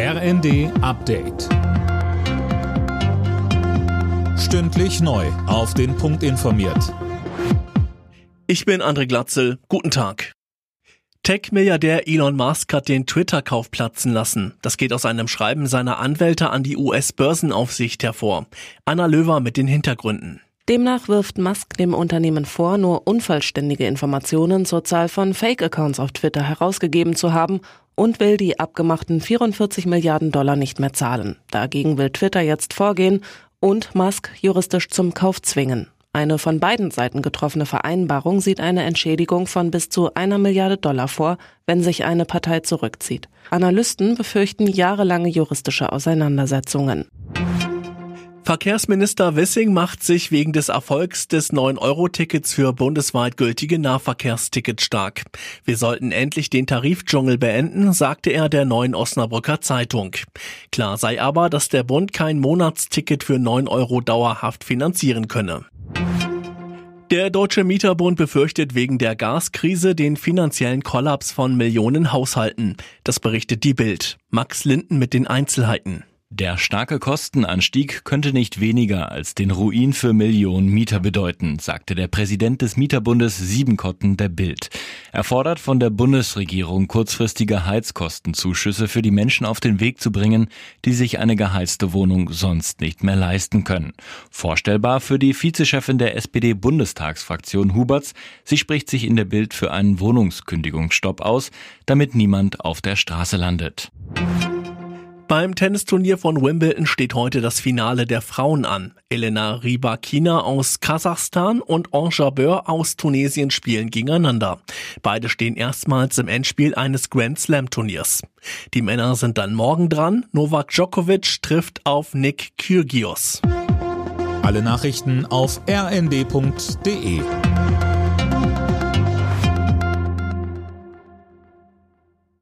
RND Update. Stündlich neu. Auf den Punkt informiert. Ich bin André Glatzel. Guten Tag. Tech-Milliardär Elon Musk hat den Twitter-Kauf platzen lassen. Das geht aus einem Schreiben seiner Anwälte an die US-Börsenaufsicht hervor. Anna Löwer mit den Hintergründen. Demnach wirft Musk dem Unternehmen vor, nur unvollständige Informationen zur Zahl von Fake-Accounts auf Twitter herausgegeben zu haben und will die abgemachten 44 Milliarden Dollar nicht mehr zahlen. Dagegen will Twitter jetzt vorgehen und Musk juristisch zum Kauf zwingen. Eine von beiden Seiten getroffene Vereinbarung sieht eine Entschädigung von bis zu einer Milliarde Dollar vor, wenn sich eine Partei zurückzieht. Analysten befürchten jahrelange juristische Auseinandersetzungen. Verkehrsminister Wissing macht sich wegen des Erfolgs des 9-Euro-Tickets für bundesweit gültige Nahverkehrstickets stark. Wir sollten endlich den Tarifdschungel beenden, sagte er der neuen Osnabrücker Zeitung. Klar sei aber, dass der Bund kein Monatsticket für 9 Euro dauerhaft finanzieren könne. Der Deutsche Mieterbund befürchtet wegen der Gaskrise den finanziellen Kollaps von Millionen Haushalten. Das berichtet die Bild. Max Linden mit den Einzelheiten. Der starke Kostenanstieg könnte nicht weniger als den Ruin für Millionen Mieter bedeuten, sagte der Präsident des Mieterbundes Siebenkotten der Bild. Er fordert von der Bundesregierung kurzfristige Heizkostenzuschüsse für die Menschen auf den Weg zu bringen, die sich eine geheizte Wohnung sonst nicht mehr leisten können. Vorstellbar für die Vizechefin der SPD-Bundestagsfraktion Huberts. Sie spricht sich in der Bild für einen Wohnungskündigungsstopp aus, damit niemand auf der Straße landet. Beim Tennisturnier von Wimbledon steht heute das Finale der Frauen an. Elena Rybakina aus Kasachstan und Ange Jabeur aus Tunesien spielen gegeneinander. Beide stehen erstmals im Endspiel eines Grand Slam Turniers. Die Männer sind dann morgen dran. Novak Djokovic trifft auf Nick Kyrgios. Alle Nachrichten auf rnd.de